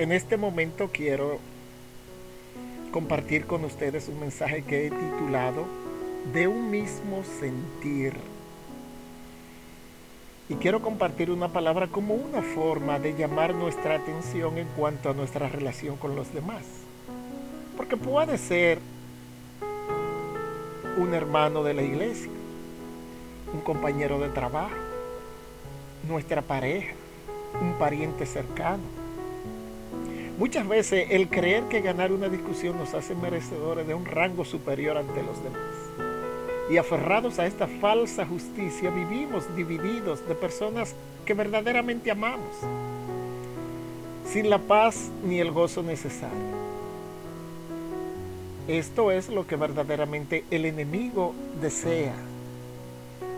En este momento quiero compartir con ustedes un mensaje que he titulado De un mismo sentir. Y quiero compartir una palabra como una forma de llamar nuestra atención en cuanto a nuestra relación con los demás. Porque puede ser un hermano de la iglesia, un compañero de trabajo, nuestra pareja, un pariente cercano. Muchas veces el creer que ganar una discusión nos hace merecedores de un rango superior ante los demás. Y aferrados a esta falsa justicia vivimos divididos de personas que verdaderamente amamos, sin la paz ni el gozo necesario. Esto es lo que verdaderamente el enemigo desea.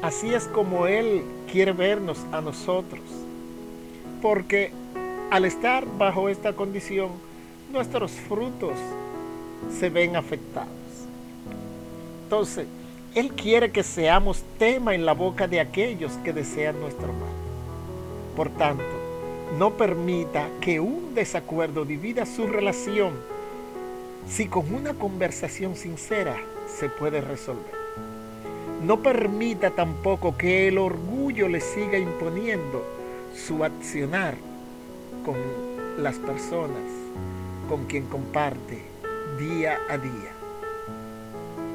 Así es como Él quiere vernos a nosotros. Porque al estar bajo esta condición, nuestros frutos se ven afectados. Entonces, Él quiere que seamos tema en la boca de aquellos que desean nuestro mal. Por tanto, no permita que un desacuerdo divida su relación si con una conversación sincera se puede resolver. No permita tampoco que el orgullo le siga imponiendo su accionar con las personas con quien comparte día a día.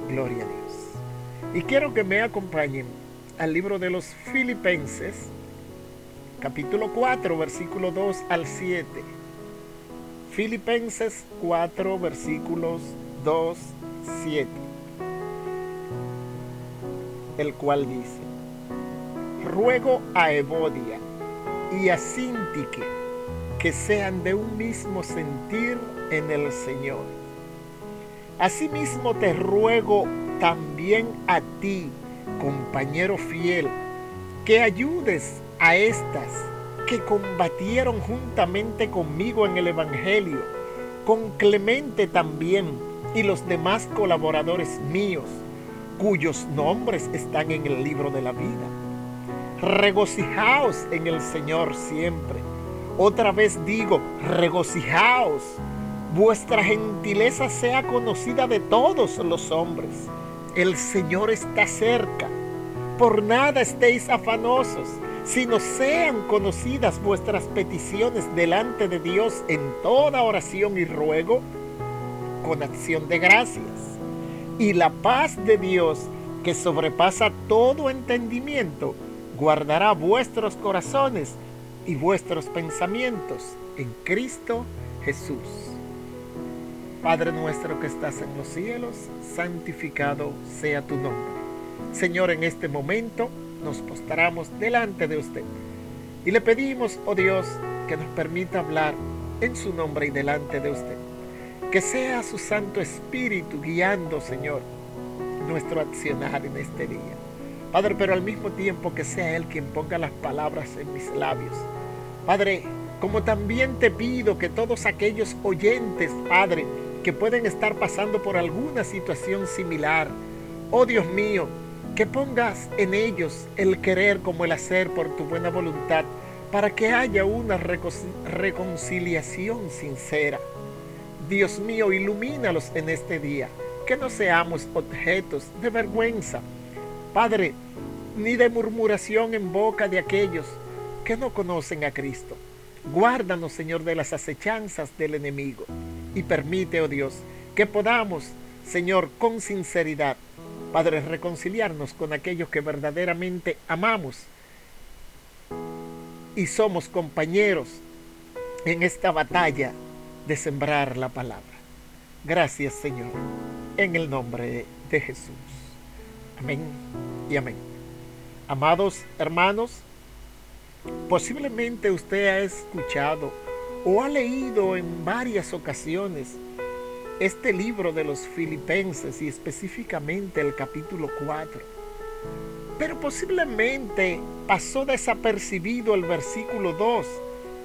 Gloria a Dios. Y quiero que me acompañen al libro de los Filipenses, capítulo 4, versículo 2 al 7 Filipenses 4 versículos 2, 7, el cual dice, ruego a Evodia y a Sintique que sean de un mismo sentir en el Señor. Asimismo te ruego también a ti, compañero fiel, que ayudes a estas que combatieron juntamente conmigo en el Evangelio, con Clemente también y los demás colaboradores míos, cuyos nombres están en el libro de la vida. Regocijaos en el Señor siempre. Otra vez digo, regocijaos. Vuestra gentileza sea conocida de todos los hombres. El Señor está cerca. Por nada estéis afanosos sino sean conocidas vuestras peticiones delante de Dios en toda oración y ruego con acción de gracias. Y la paz de Dios, que sobrepasa todo entendimiento, guardará vuestros corazones y vuestros pensamientos en Cristo Jesús. Padre nuestro que estás en los cielos, santificado sea tu nombre. Señor, en este momento, nos postramos delante de usted y le pedimos, oh Dios, que nos permita hablar en su nombre y delante de usted. Que sea su Santo Espíritu guiando, Señor, nuestro accionar en este día. Padre, pero al mismo tiempo que sea Él quien ponga las palabras en mis labios. Padre, como también te pido que todos aquellos oyentes, Padre, que pueden estar pasando por alguna situación similar, oh Dios mío, que pongas en ellos el querer como el hacer por tu buena voluntad, para que haya una reconciliación sincera. Dios mío, ilumínalos en este día, que no seamos objetos de vergüenza, Padre, ni de murmuración en boca de aquellos que no conocen a Cristo. Guárdanos, Señor, de las acechanzas del enemigo y permite, oh Dios, que podamos, Señor, con sinceridad, Padre, reconciliarnos con aquellos que verdaderamente amamos y somos compañeros en esta batalla de sembrar la palabra. Gracias Señor, en el nombre de Jesús. Amén y amén. Amados hermanos, posiblemente usted ha escuchado o ha leído en varias ocasiones este libro de los filipenses y específicamente el capítulo 4. Pero posiblemente pasó desapercibido el versículo 2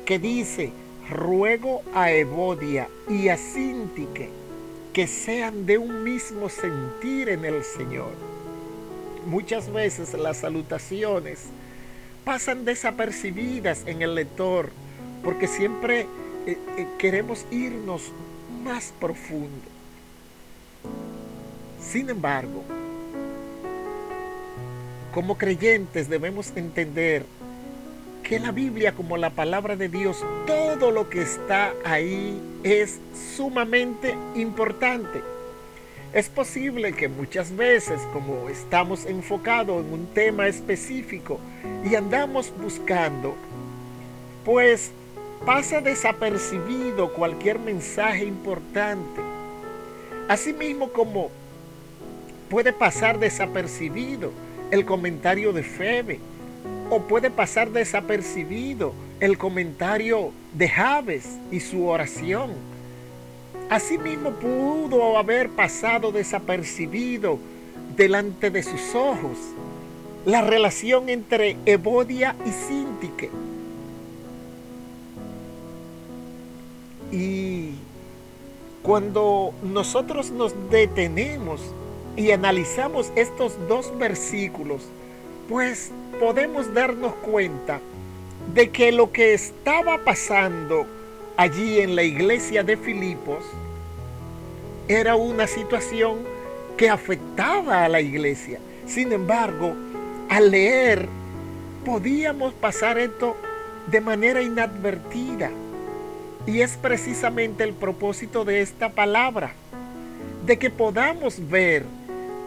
que dice, ruego a Evodia y a Sintique que sean de un mismo sentir en el Señor. Muchas veces las salutaciones pasan desapercibidas en el lector porque siempre eh, eh, queremos irnos más profundo. Sin embargo, como creyentes debemos entender que la Biblia como la palabra de Dios, todo lo que está ahí es sumamente importante. Es posible que muchas veces, como estamos enfocados en un tema específico y andamos buscando, pues pasa desapercibido cualquier mensaje importante. Asimismo como puede pasar desapercibido el comentario de Febe o puede pasar desapercibido el comentario de Javes y su oración Asimismo pudo haber pasado desapercibido delante de sus ojos la relación entre Evodia y Sintique. Y cuando nosotros nos detenemos y analizamos estos dos versículos, pues podemos darnos cuenta de que lo que estaba pasando allí en la iglesia de Filipos era una situación que afectaba a la iglesia. Sin embargo, al leer, podíamos pasar esto de manera inadvertida. Y es precisamente el propósito de esta palabra, de que podamos ver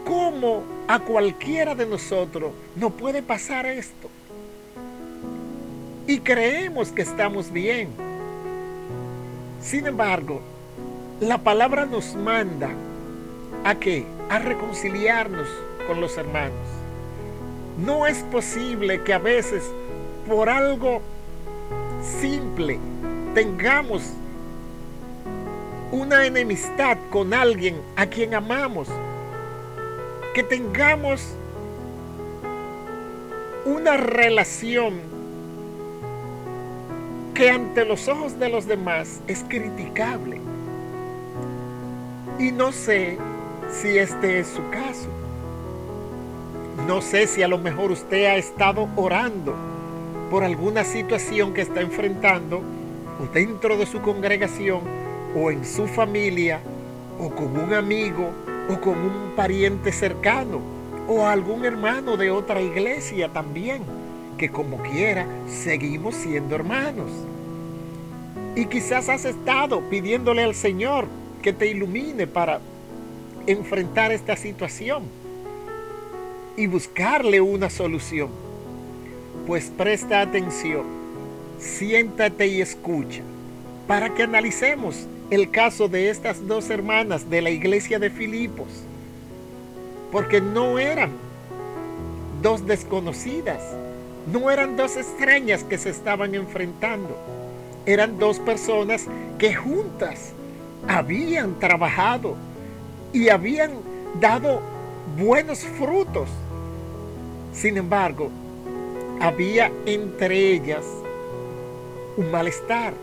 cómo a cualquiera de nosotros no puede pasar esto. Y creemos que estamos bien. Sin embargo, la palabra nos manda a qué? A reconciliarnos con los hermanos. No es posible que a veces por algo simple tengamos una enemistad con alguien a quien amamos. Que tengamos una relación que ante los ojos de los demás es criticable. Y no sé si este es su caso. No sé si a lo mejor usted ha estado orando por alguna situación que está enfrentando o dentro de su congregación o en su familia o con un amigo o con un pariente cercano o algún hermano de otra iglesia también, que como quiera seguimos siendo hermanos. Y quizás has estado pidiéndole al Señor que te ilumine para enfrentar esta situación y buscarle una solución. Pues presta atención, siéntate y escucha para que analicemos el caso de estas dos hermanas de la iglesia de Filipos. Porque no eran dos desconocidas, no eran dos extrañas que se estaban enfrentando, eran dos personas que juntas habían trabajado y habían dado buenos frutos. Sin embargo, había entre ellas un malestar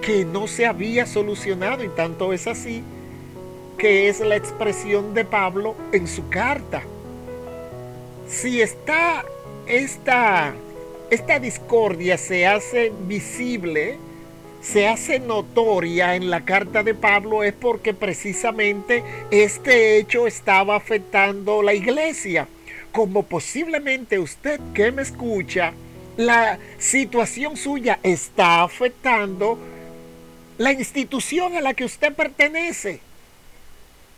que no se había solucionado y tanto es así que es la expresión de Pablo en su carta. Si está esta, esta discordia se hace visible, se hace notoria en la carta de Pablo es porque precisamente este hecho estaba afectando la iglesia. Como posiblemente usted que me escucha, la situación suya está afectando la institución a la que usted pertenece.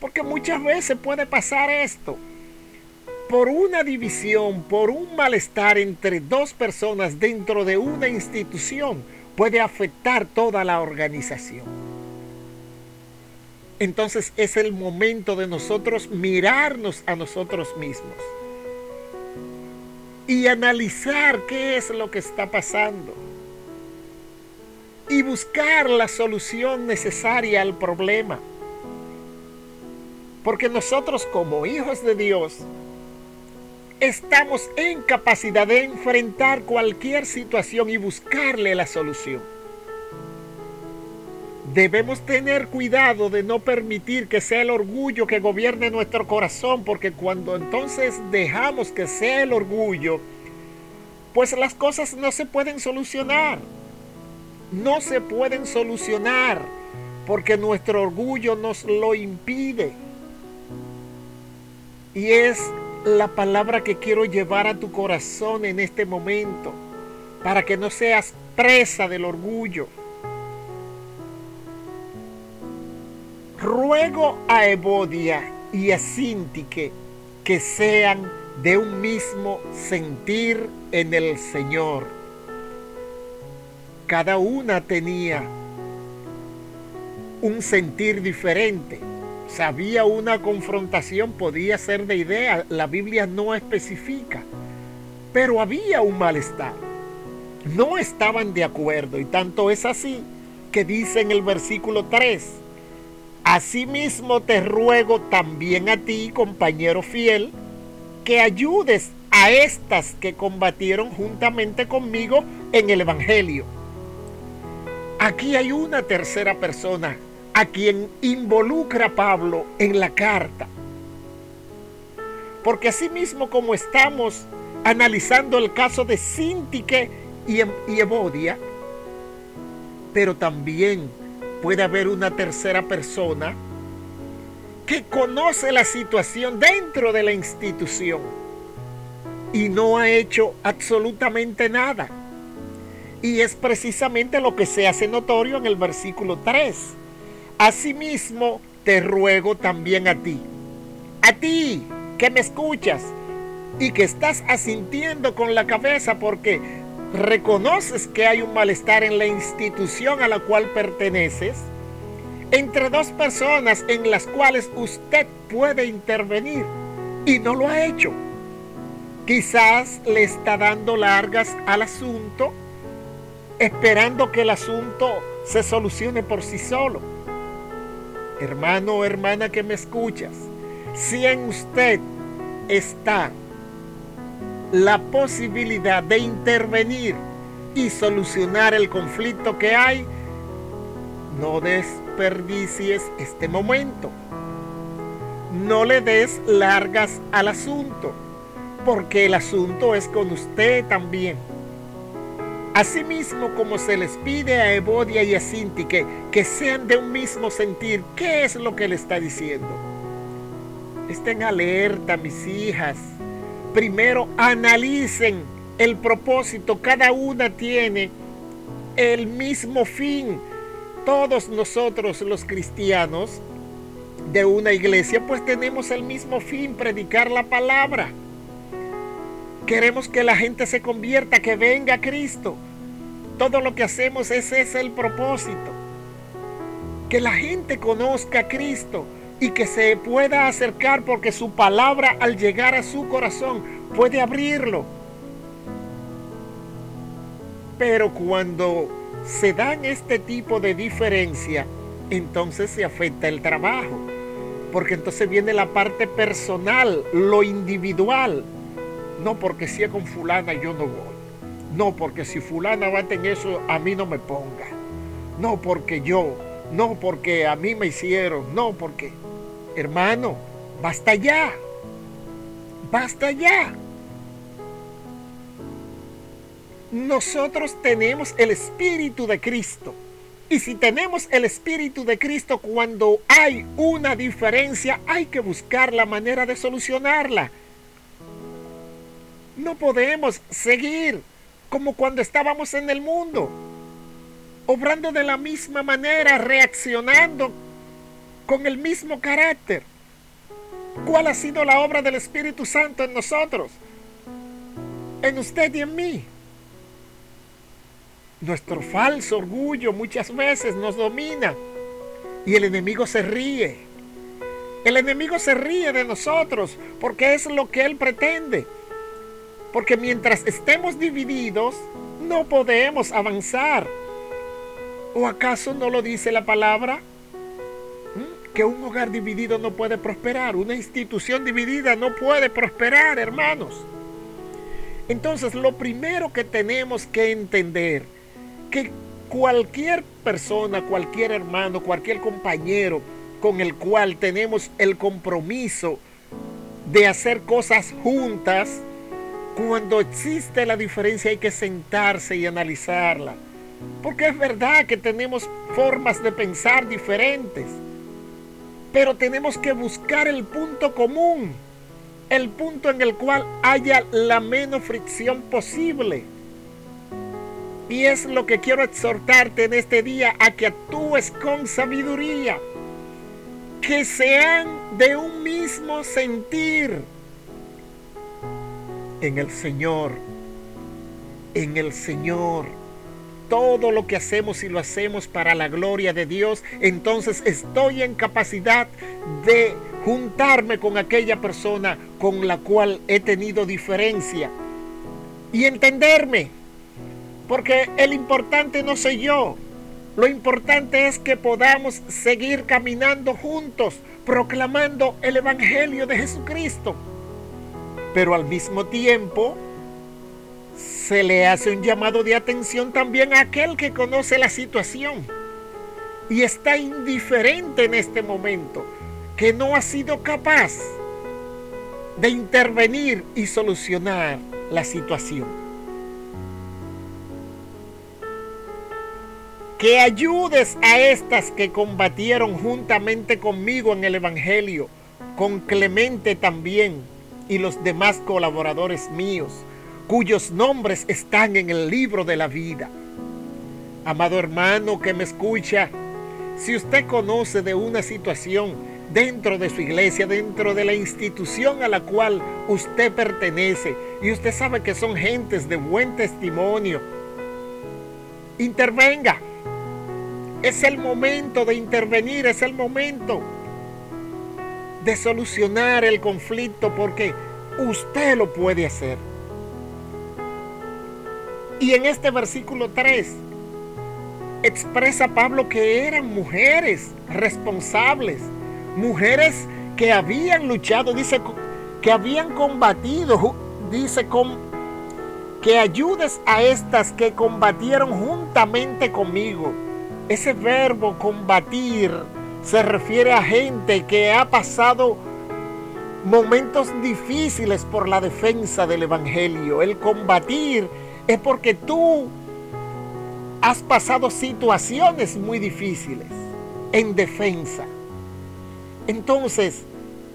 Porque muchas veces puede pasar esto. Por una división, por un malestar entre dos personas dentro de una institución puede afectar toda la organización. Entonces es el momento de nosotros mirarnos a nosotros mismos y analizar qué es lo que está pasando y buscar la solución necesaria al problema. Porque nosotros como hijos de Dios estamos en capacidad de enfrentar cualquier situación y buscarle la solución. Debemos tener cuidado de no permitir que sea el orgullo que gobierne nuestro corazón, porque cuando entonces dejamos que sea el orgullo, pues las cosas no se pueden solucionar. no se pueden solucionar porque nuestro orgullo nos lo impide. Y es la palabra que quiero llevar a tu corazón en este momento, para que no seas presa del orgullo. Ruego a Evodia y a Sintique que sean de un mismo sentir en el Señor. Cada una tenía un sentir diferente. Si había una confrontación, podía ser de idea, la Biblia no especifica, pero había un malestar. No estaban de acuerdo y tanto es así que dice en el versículo 3, Asimismo te ruego también a ti, compañero fiel, que ayudes a estas que combatieron juntamente conmigo en el Evangelio. Aquí hay una tercera persona a quien involucra Pablo en la carta. Porque así mismo como estamos analizando el caso de Sintique y, y Evodia, pero también puede haber una tercera persona que conoce la situación dentro de la institución y no ha hecho absolutamente nada. Y es precisamente lo que se hace notorio en el versículo 3. Asimismo, te ruego también a ti, a ti que me escuchas y que estás asintiendo con la cabeza porque reconoces que hay un malestar en la institución a la cual perteneces, entre dos personas en las cuales usted puede intervenir y no lo ha hecho. Quizás le está dando largas al asunto, esperando que el asunto se solucione por sí solo. Hermano o hermana que me escuchas, si en usted está la posibilidad de intervenir y solucionar el conflicto que hay, no desperdicies este momento. No le des largas al asunto, porque el asunto es con usted también. Asimismo, como se les pide a Evodia y a Sinti que, sean de un mismo sentir, ¿qué es lo que le está diciendo? Estén alerta, mis hijas. Primero analicen el propósito. Cada una tiene el mismo fin todos nosotros los cristianos de una iglesia pues tenemos el mismo fin, predicar la palabra. Queremos que la gente se convierta, que venga Cristo. Todo lo que hacemos, ese es el propósito. Que la gente conozca a Cristo y que se pueda acercar porque su palabra al llegar a su corazón puede abrirlo. Pero cuando se dan este tipo de diferencia, entonces se afecta el trabajo. Porque entonces viene la parte personal, lo individual. No porque si es con fulana yo no voy. No porque si fulana va en eso a mí no me ponga. No porque yo. No porque a mí me hicieron. No porque... Hermano, basta ya. Basta ya. nosotros tenemos el Espíritu de Cristo. Y si tenemos el Espíritu de Cristo, cuando hay una diferencia, hay que buscar la manera de solucionarla. No podemos seguir como cuando estábamos en el mundo, obrando de la misma manera, reaccionando con el mismo carácter. ¿Cuál ha sido la obra del Espíritu Santo en nosotros? En usted y en mí. Nuestro falso orgullo muchas veces nos domina y el enemigo se ríe. El enemigo se ríe de nosotros porque es lo que él pretende. Porque mientras estemos divididos, no podemos avanzar. ¿O acaso no lo dice la palabra? ¿Mm? Que un hogar dividido no puede prosperar. Una institución dividida no puede prosperar, hermanos. Entonces, lo primero que tenemos que entender que cualquier persona, cualquier hermano, cualquier compañero con el cual tenemos el compromiso de hacer cosas juntas, cuando existe la diferencia hay que sentarse y analizarla. Porque es verdad que tenemos formas de pensar diferentes. Pero tenemos que buscar el punto común. El punto en el cual haya la menos fricción posible. Y es lo que quiero exhortarte en este día a que actúes con sabiduría. Que sean de un mismo sentir en el Señor. En el Señor todo lo que hacemos y lo hacemos para la gloria de Dios, entonces estoy en capacidad de juntarme con aquella persona con la cual he tenido diferencia y entenderme. Porque el importante no soy yo, lo importante es que podamos seguir caminando juntos, proclamando el Evangelio de Jesucristo. Pero al mismo tiempo, se le hace un llamado de atención también a aquel que conoce la situación y está indiferente en este momento, que no ha sido capaz de intervenir y solucionar la situación. Que ayudes a estas que combatieron juntamente conmigo en el Evangelio, con Clemente también y los demás colaboradores míos cuyos nombres están en el libro de la vida. Amado hermano que me escucha, si usted conoce de una situación dentro de su iglesia, dentro de la institución a la cual usted pertenece, y usted sabe que son gentes de buen testimonio, intervenga. Es el momento de intervenir, es el momento de solucionar el conflicto porque usted lo puede hacer. Y en este versículo 3 expresa Pablo que eran mujeres responsables, mujeres que habían luchado, dice que habían combatido, dice con, que ayudes a estas que combatieron juntamente conmigo. Ese verbo combatir se refiere a gente que ha pasado momentos difíciles por la defensa del Evangelio. El combatir es porque tú has pasado situaciones muy difíciles en defensa. Entonces,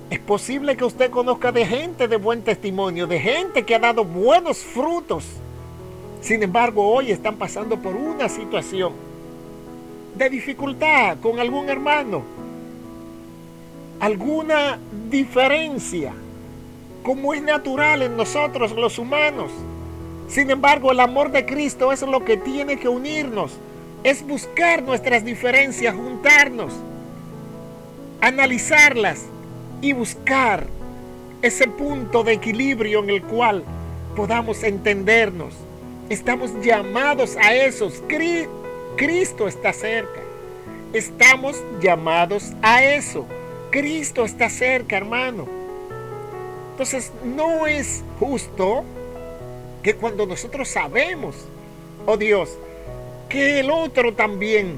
es posible que usted conozca de gente de buen testimonio, de gente que ha dado buenos frutos. Sin embargo, hoy están pasando por una situación de dificultad con algún hermano, alguna diferencia, como es natural en nosotros los humanos. Sin embargo, el amor de Cristo es lo que tiene que unirnos. Es buscar nuestras diferencias, juntarnos, analizarlas y buscar ese punto de equilibrio en el cual podamos entendernos. Estamos llamados a esos. Cristo está cerca. Estamos llamados a eso. Cristo está cerca, hermano. Entonces, no es justo que cuando nosotros sabemos, oh Dios, que el otro también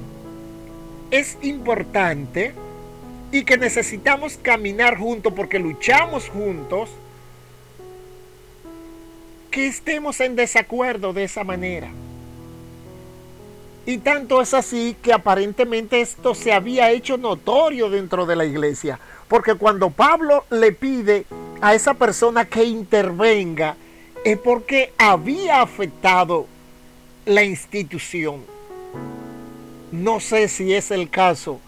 es importante y que necesitamos caminar juntos porque luchamos juntos, que estemos en desacuerdo de esa manera. Y tanto es así que aparentemente esto se había hecho notorio dentro de la iglesia. Porque cuando Pablo le pide a esa persona que intervenga, es porque había afectado la institución. No sé si es el caso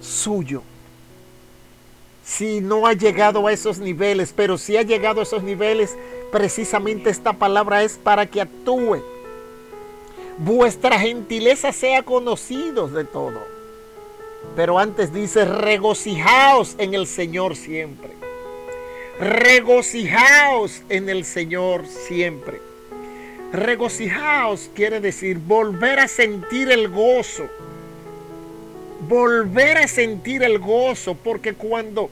suyo. Si no ha llegado a esos niveles, pero si ha llegado a esos niveles, precisamente esta palabra es para que actúe. Vuestra gentileza sea conocidos de todo. Pero antes dice, regocijaos en el Señor siempre regocijaos en el Señor siempre. Regocijaos quiere decir volver a sentir el gozo. Volver a sentir el gozo, porque cuando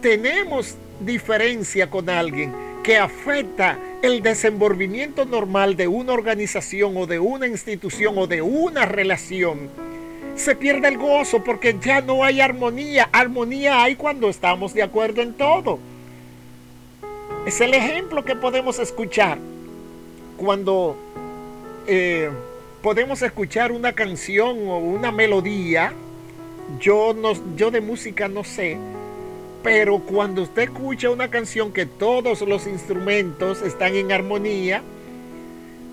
tenemos diferencia con alguien que afecta el desenvolvimiento normal de una organización o de una institución o de una relación, se pierde el gozo porque ya no hay armonía. Armonía hay cuando estamos de acuerdo en todo. Es el ejemplo que podemos escuchar cuando eh, podemos escuchar una canción o una melodía. Yo, no, yo de música no sé, pero cuando usted escucha una canción que todos los instrumentos están en armonía,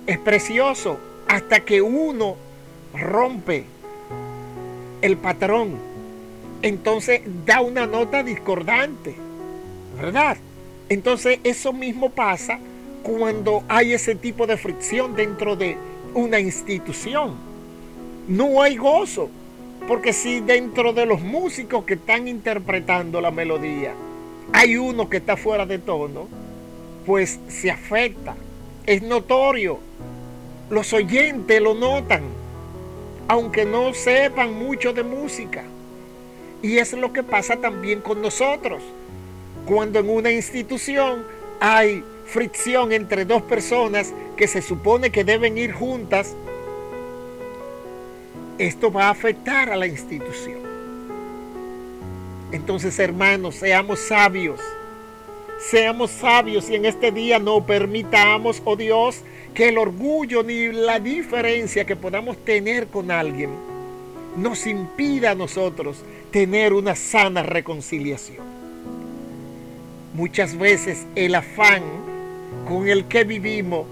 es precioso hasta que uno rompe el patrón. Entonces da una nota discordante, ¿verdad? Entonces eso mismo pasa cuando hay ese tipo de fricción dentro de una institución. No hay gozo, porque si dentro de los músicos que están interpretando la melodía hay uno que está fuera de tono, pues se afecta. Es notorio. Los oyentes lo notan, aunque no sepan mucho de música. Y es lo que pasa también con nosotros. Cuando en una institución hay fricción entre dos personas que se supone que deben ir juntas, esto va a afectar a la institución. Entonces, hermanos, seamos sabios. Seamos sabios y en este día no permitamos, oh Dios, que el orgullo ni la diferencia que podamos tener con alguien nos impida a nosotros tener una sana reconciliación. Muchas veces el afán con el que vivimos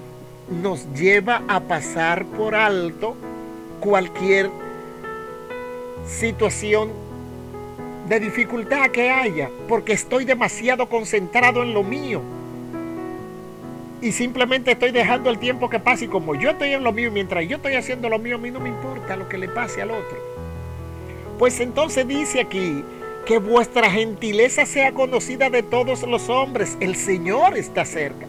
nos lleva a pasar por alto cualquier situación de dificultad que haya, porque estoy demasiado concentrado en lo mío. Y simplemente estoy dejando el tiempo que pase y como yo estoy en lo mío, mientras yo estoy haciendo lo mío, a mí no me importa lo que le pase al otro. Pues entonces dice aquí que vuestra gentileza sea conocida de todos los hombres. El Señor está cerca.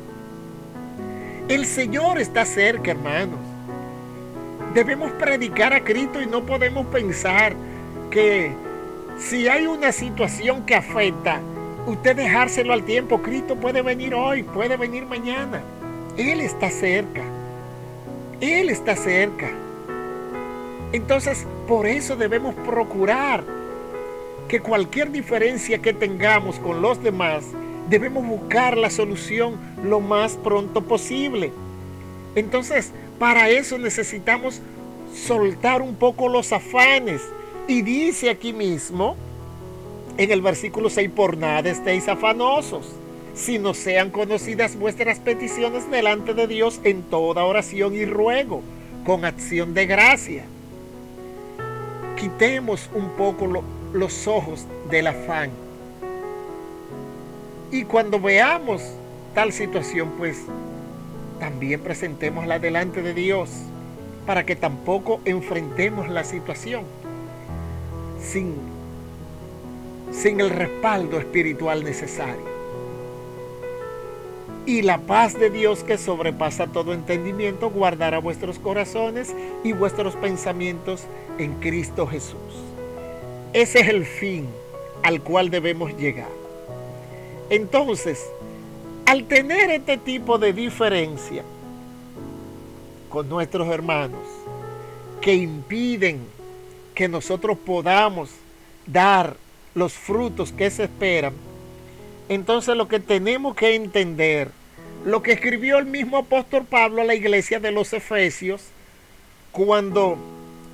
El Señor está cerca, hermanos. Debemos predicar a Cristo y no podemos pensar que si hay una situación que afecta, usted dejárselo al tiempo. Cristo puede venir hoy, puede venir mañana. Él está cerca. Él está cerca. Entonces, por eso debemos procurar que cualquier diferencia que tengamos con los demás, debemos buscar la solución lo más pronto posible. Entonces, para eso necesitamos soltar un poco los afanes. Y dice aquí mismo, en el versículo 6, por nada estéis afanosos, sino sean conocidas vuestras peticiones delante de Dios en toda oración y ruego, con acción de gracia. Quitemos un poco los ojos del afán y cuando veamos tal situación, pues también presentémosla delante de Dios para que tampoco enfrentemos la situación sin, sin el respaldo espiritual necesario. Y la paz de Dios que sobrepasa todo entendimiento guardará vuestros corazones y vuestros pensamientos en Cristo Jesús. Ese es el fin al cual debemos llegar. Entonces, al tener este tipo de diferencia con nuestros hermanos que impiden que nosotros podamos dar los frutos que se esperan, entonces lo que tenemos que entender, lo que escribió el mismo apóstol Pablo a la iglesia de los Efesios, cuando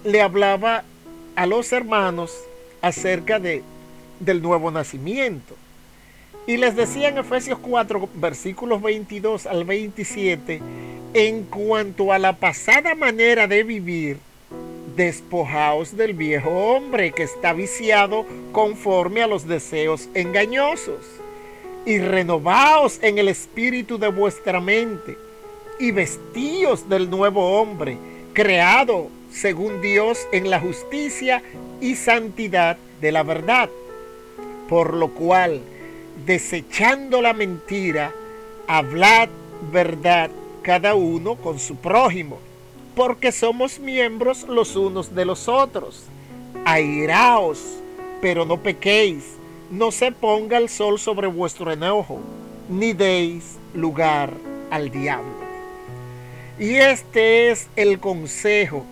le hablaba a los hermanos acerca de, del nuevo nacimiento. Y les decía en Efesios 4, versículos 22 al 27, en cuanto a la pasada manera de vivir, despojaos del viejo hombre que está viciado conforme a los deseos engañosos, y renovaos en el espíritu de vuestra mente, y vestíos del nuevo hombre, creado según Dios en la justicia y santidad de la verdad, por lo cual, desechando la mentira, hablad verdad cada uno con su prójimo, porque somos miembros los unos de los otros. Airaos, pero no pequéis, no se ponga el sol sobre vuestro enojo, ni deis lugar al diablo. Y este es el consejo,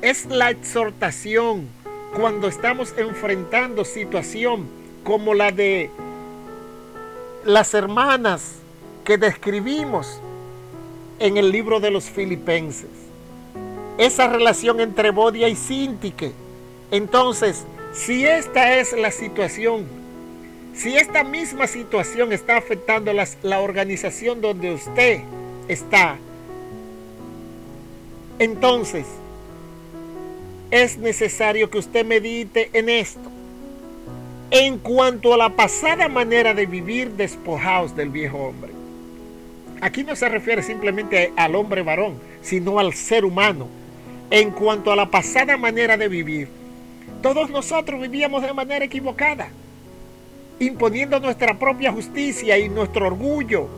es la exhortación cuando estamos enfrentando situación como la de las hermanas que describimos en el libro de los filipenses. esa relación entre Bodia y Sintique. Entonces, si esta es la situación, si esta misma situación está afectando la organización donde usted está, entonces es necesario que usted medite en esto. En cuanto a la pasada manera de vivir despojados del viejo hombre. Aquí no se refiere simplemente al hombre varón, sino al ser humano. En cuanto a la pasada manera de vivir, todos nosotros vivíamos de manera equivocada, imponiendo nuestra propia justicia y nuestro orgullo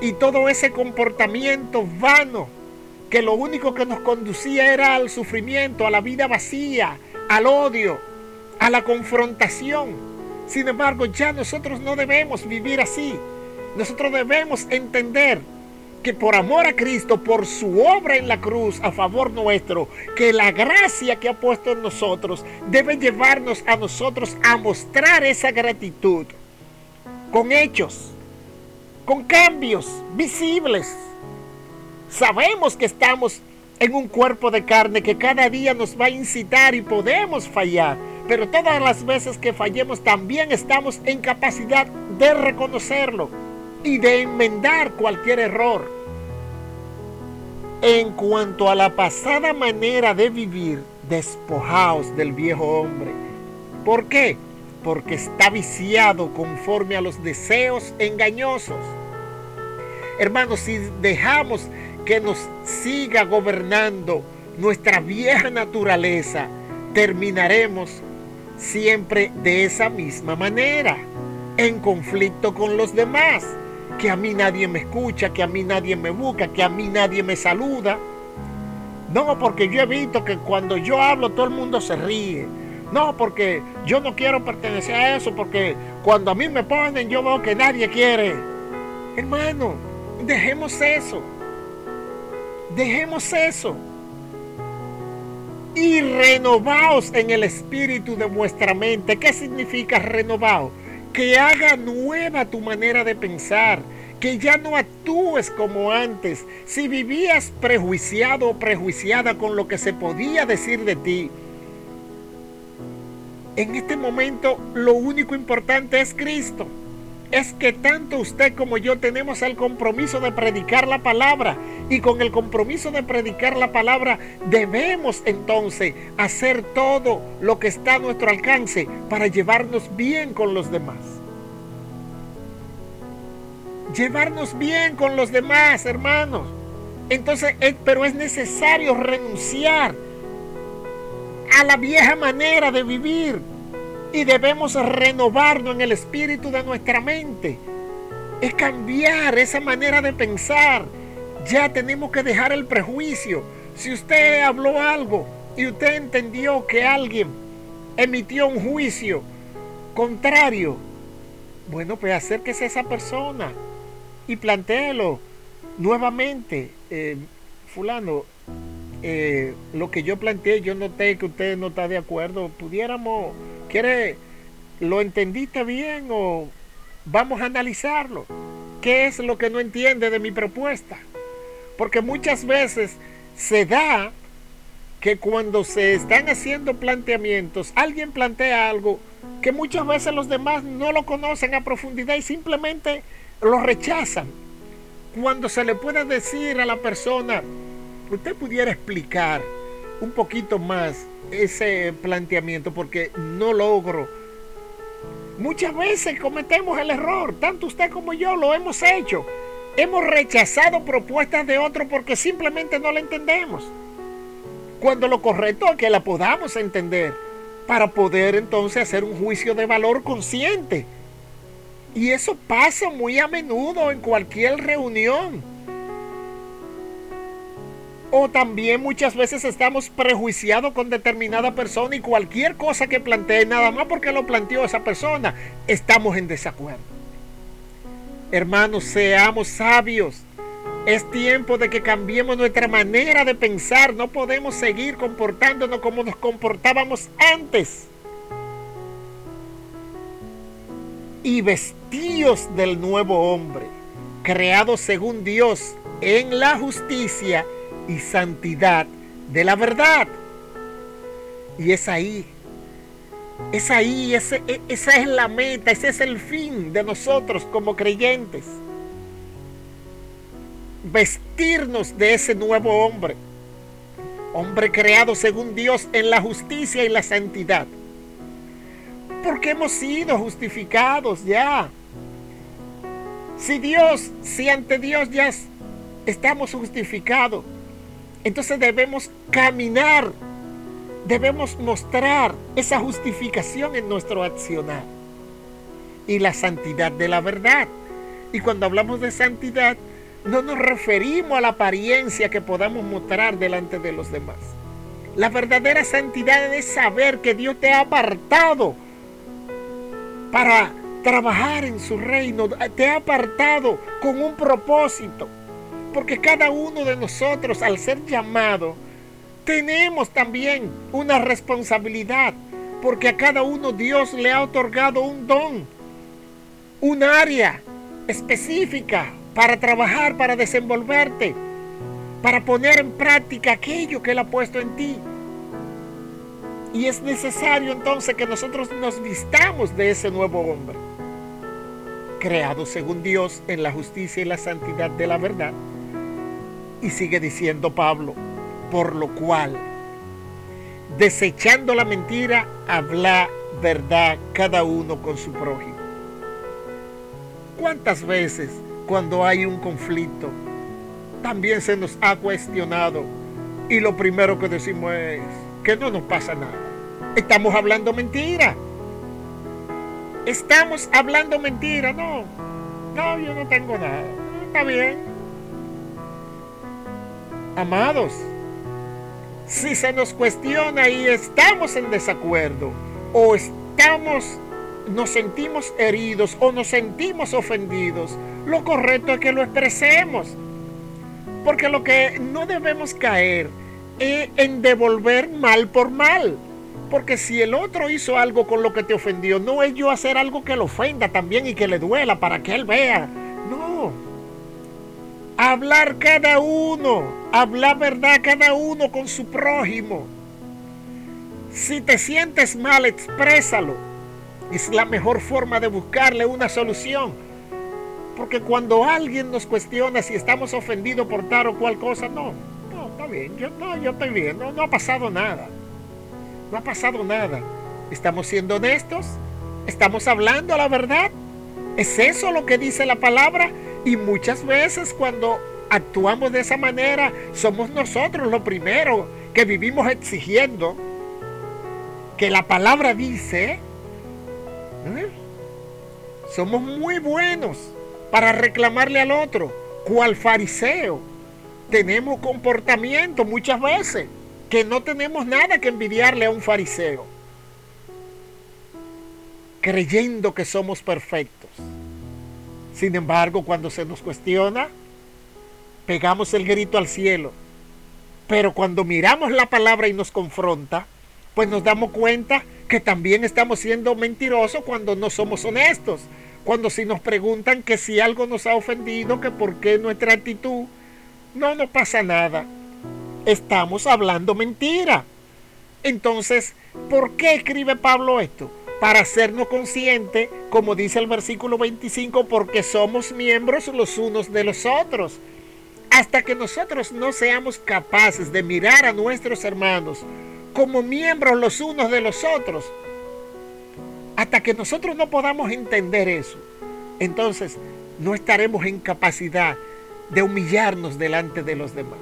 y todo ese comportamiento vano que lo único que nos conducía era al sufrimiento, a la vida vacía, al odio, a la confrontación. Sin embargo, ya nosotros no debemos vivir así. Nosotros debemos entender que por amor a Cristo, por su obra en la cruz a favor nuestro, que la gracia que ha puesto en nosotros debe llevarnos a nosotros a mostrar esa gratitud con hechos, con cambios visibles. Sabemos que estamos en un cuerpo de carne que cada día nos va a incitar y podemos fallar, pero todas las veces que fallemos también estamos en capacidad de reconocerlo y de enmendar cualquier error. En cuanto a la pasada manera de vivir, despojaos del viejo hombre. ¿Por qué? Porque está viciado conforme a los deseos engañosos. Hermanos, si dejamos que nos siga gobernando nuestra vieja naturaleza, terminaremos siempre de esa misma manera, en conflicto con los demás que a mí nadie me escucha, que a mí nadie me busca, que a mí nadie me saluda. No, porque yo he visto que cuando yo hablo todo el mundo se ríe. No, porque yo no quiero pertenecer a eso, porque cuando a mí me ponen yo veo que nadie quiere. Hermano, dejemos eso. Dejemos eso. Y renovaos en el espíritu de vuestra mente. ¿Qué significa renovaos? que haga nueva tu manera de pensar, que ya no actúes como antes. Si vivías prejuiciado o prejuiciada con lo que se podía decir de ti, en este momento lo único importante es Cristo. Es que tanto usted como yo tenemos el compromiso de predicar la palabra. Y con el compromiso de predicar la palabra debemos entonces hacer todo lo que está a nuestro alcance para llevarnos bien con los demás. Llevarnos bien con los demás, hermanos. Entonces, pero es necesario renunciar a la vieja manera de vivir y debemos renovarnos en el espíritu de nuestra mente. Es cambiar esa manera de pensar. Ya tenemos que dejar el prejuicio. Si usted habló algo y usted entendió que alguien emitió un juicio contrario, bueno, pues acérquese a esa persona y plantéelo nuevamente. Eh, fulano, eh, lo que yo planteé, yo noté que usted no está de acuerdo. Pudiéramos, ¿quiere, lo entendiste bien o vamos a analizarlo? ¿Qué es lo que no entiende de mi propuesta? Porque muchas veces se da que cuando se están haciendo planteamientos, alguien plantea algo que muchas veces los demás no lo conocen a profundidad y simplemente lo rechazan. Cuando se le puede decir a la persona, usted pudiera explicar un poquito más ese planteamiento porque no logro. Muchas veces cometemos el error, tanto usted como yo lo hemos hecho. Hemos rechazado propuestas de otro porque simplemente no la entendemos. Cuando lo correcto es que la podamos entender para poder entonces hacer un juicio de valor consciente y eso pasa muy a menudo en cualquier reunión. O también muchas veces estamos prejuiciados con determinada persona y cualquier cosa que plantee, nada más porque lo planteó esa persona, estamos en desacuerdo. Hermanos, seamos sabios. Es tiempo de que cambiemos nuestra manera de pensar. No podemos seguir comportándonos como nos comportábamos antes. y vestíos del nuevo hombre, creado según Dios en la justicia y santidad de la verdad. Y es ahí, es ahí, ese, esa es la meta, ese es el fin de nosotros como creyentes. Vestirnos de ese nuevo hombre, hombre creado según Dios en la justicia y la santidad. Porque hemos sido justificados ya. Si Dios, si ante Dios ya estamos justificados, entonces debemos caminar, debemos mostrar esa justificación en nuestro accionar y la santidad de la verdad. Y cuando hablamos de santidad, no nos referimos a la apariencia que podamos mostrar delante de los demás. La verdadera santidad es saber que Dios te ha apartado para trabajar en su reino. Te ha apartado con un propósito. Porque cada uno de nosotros, al ser llamado, tenemos también una responsabilidad. Porque a cada uno Dios le ha otorgado un don, un área específica para trabajar, para desenvolverte, para poner en práctica aquello que Él ha puesto en ti. Y es necesario entonces que nosotros nos vistamos de ese nuevo hombre, creado según Dios en la justicia y la santidad de la verdad y sigue diciendo Pablo, por lo cual, desechando la mentira, habla verdad cada uno con su prójimo. ¿Cuántas veces cuando hay un conflicto también se nos ha cuestionado y lo primero que decimos es que no nos pasa nada? Estamos hablando mentira. Estamos hablando mentira, no. No, yo no tengo nada. Está bien. Amados, si se nos cuestiona y estamos en desacuerdo o estamos nos sentimos heridos o nos sentimos ofendidos, lo correcto es que lo expresemos. Porque lo que no debemos caer es en devolver mal por mal. Porque si el otro hizo algo con lo que te ofendió, no es yo hacer algo que lo ofenda también y que le duela para que él vea. Hablar cada uno Habla verdad cada uno con su prójimo. Si te sientes mal, exprésalo. Es la mejor forma de buscarle una solución. Porque cuando alguien nos cuestiona si estamos ofendidos por tal o cual cosa, no, no, está bien, yo, no, yo estoy bien, no, no ha pasado nada. No ha pasado nada. Estamos siendo honestos, estamos hablando la verdad. ¿Es eso lo que dice la palabra? Y muchas veces cuando actuamos de esa manera, somos nosotros lo primero que vivimos exigiendo que la palabra dice, ¿eh? somos muy buenos para reclamarle al otro, cual fariseo. Tenemos comportamiento muchas veces que no tenemos nada que envidiarle a un fariseo, creyendo que somos perfectos. Sin embargo, cuando se nos cuestiona, pegamos el grito al cielo. Pero cuando miramos la palabra y nos confronta, pues nos damos cuenta que también estamos siendo mentirosos cuando no somos honestos. Cuando si nos preguntan que si algo nos ha ofendido, que por qué nuestra actitud, no nos pasa nada. Estamos hablando mentira. Entonces, ¿por qué escribe Pablo esto? Para hacernos conscientes, como dice el versículo 25, porque somos miembros los unos de los otros. Hasta que nosotros no seamos capaces de mirar a nuestros hermanos como miembros los unos de los otros, hasta que nosotros no podamos entender eso, entonces no estaremos en capacidad de humillarnos delante de los demás,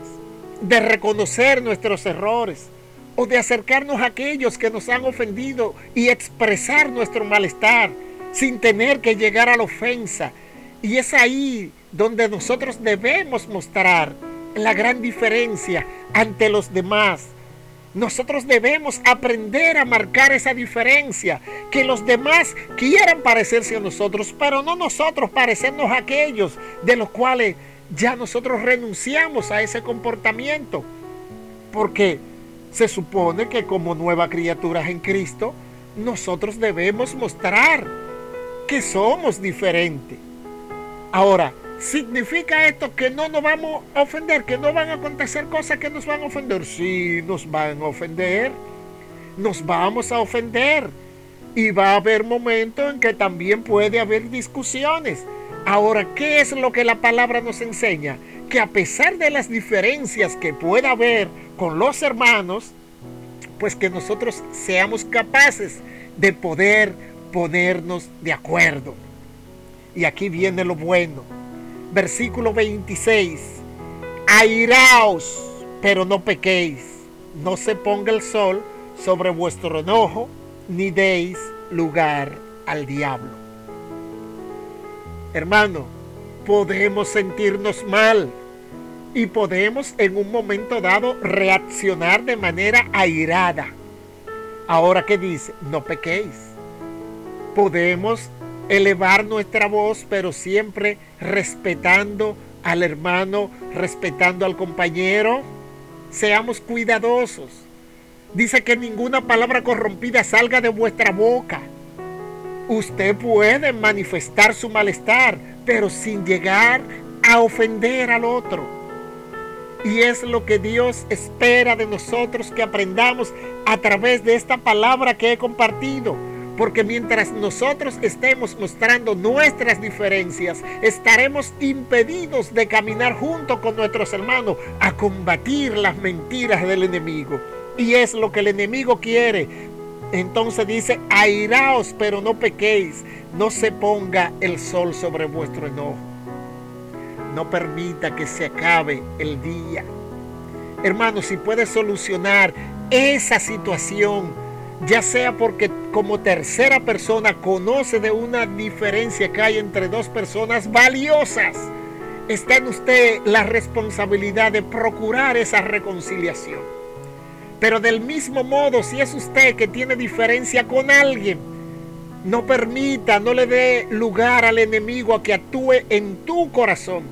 de reconocer nuestros errores o de acercarnos a aquellos que nos han ofendido y expresar nuestro malestar sin tener que llegar a la ofensa. Y es ahí donde nosotros debemos mostrar la gran diferencia ante los demás. Nosotros debemos aprender a marcar esa diferencia, que los demás quieran parecerse a nosotros, pero no nosotros parecernos a aquellos de los cuales ya nosotros renunciamos a ese comportamiento. Porque se supone que como nuevas criaturas en Cristo, nosotros debemos mostrar que somos diferentes. Ahora, ¿Significa esto que no nos vamos a ofender? ¿Que no van a acontecer cosas que nos van a ofender? Sí, nos van a ofender. Nos vamos a ofender. Y va a haber momentos en que también puede haber discusiones. Ahora, ¿qué es lo que la palabra nos enseña? Que a pesar de las diferencias que pueda haber con los hermanos, pues que nosotros seamos capaces de poder ponernos de acuerdo. Y aquí viene lo bueno versículo 26. Airaos, pero no pequéis. No se ponga el sol sobre vuestro enojo, ni deis lugar al diablo. Hermano, podemos sentirnos mal y podemos en un momento dado reaccionar de manera airada. Ahora que dice, no pequéis. Podemos elevar nuestra voz, pero siempre respetando al hermano, respetando al compañero. Seamos cuidadosos. Dice que ninguna palabra corrompida salga de vuestra boca. Usted puede manifestar su malestar, pero sin llegar a ofender al otro. Y es lo que Dios espera de nosotros que aprendamos a través de esta palabra que he compartido porque mientras nosotros estemos mostrando nuestras diferencias, estaremos impedidos de caminar junto con nuestros hermanos a combatir las mentiras del enemigo. Y es lo que el enemigo quiere. Entonces dice, airaos, pero no pequéis. No se ponga el sol sobre vuestro enojo. No permita que se acabe el día. Hermanos, si puede solucionar esa situación, ya sea porque como tercera persona conoce de una diferencia que hay entre dos personas valiosas, está en usted la responsabilidad de procurar esa reconciliación. Pero del mismo modo, si es usted que tiene diferencia con alguien, no permita, no le dé lugar al enemigo a que actúe en tu corazón.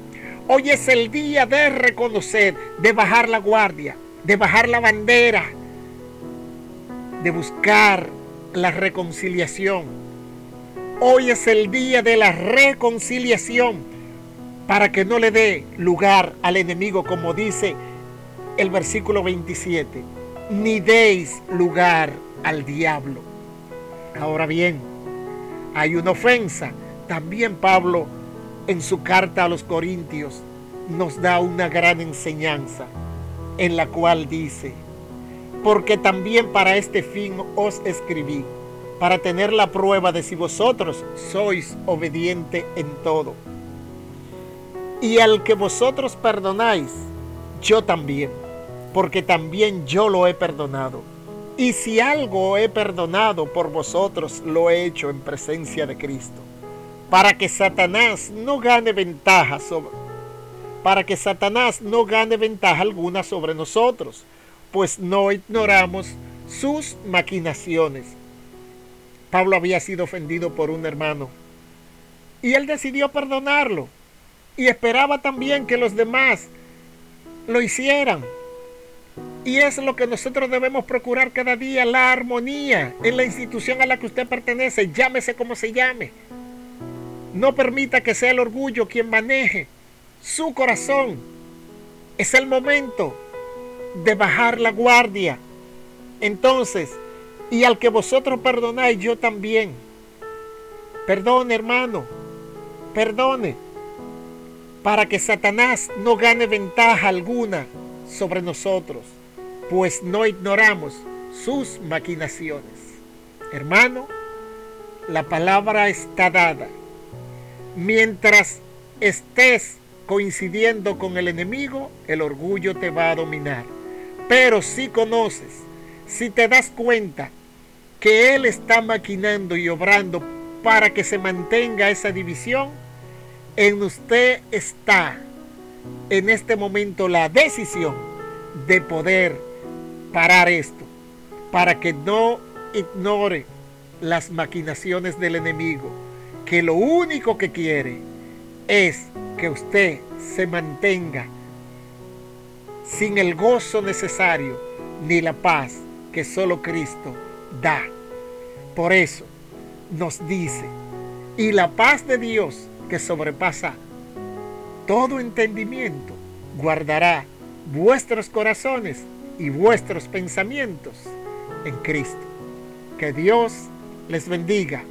Hoy es el día de reconocer, de bajar la guardia, de bajar la bandera, de buscar la reconciliación. Hoy es el día de la reconciliación para que no le dé lugar al enemigo, como dice el versículo 27. Ni deis lugar al diablo. Ahora bien, hay una ofensa. También Pablo en su carta a los Corintios nos da una gran enseñanza en la cual dice, porque también para este fin os escribí, para tener la prueba de si vosotros sois obediente en todo. Y al que vosotros perdonáis, yo también, porque también yo lo he perdonado. Y si algo he perdonado por vosotros, lo he hecho en presencia de Cristo, para que Satanás no gane ventaja sobre para que Satanás no gane ventaja alguna sobre nosotros pues no ignoramos sus maquinaciones. Pablo había sido ofendido por un hermano y él decidió perdonarlo y esperaba también que los demás lo hicieran. Y es lo que nosotros debemos procurar cada día, la armonía en la institución a la que usted pertenece, llámese como se llame. No permita que sea el orgullo quien maneje su corazón. Es el momento de bajar la guardia. Entonces, y al que vosotros perdonáis, yo también. Perdone, hermano. Perdone. Para que Satanás no gane ventaja alguna sobre nosotros, pues no ignoramos sus maquinaciones. Hermano, la palabra está dada. Mientras estés coincidiendo con el enemigo, el orgullo te va a dominar. Pero si conoces, si te das cuenta que Él está maquinando y obrando para que se mantenga esa división, en usted está en este momento la decisión de poder parar esto, para que no ignore las maquinaciones del enemigo, que lo único que quiere es que usted se mantenga sin el gozo necesario ni la paz que solo Cristo da. Por eso nos dice, y la paz de Dios que sobrepasa todo entendimiento guardará vuestros corazones y vuestros pensamientos en Cristo. Que Dios les bendiga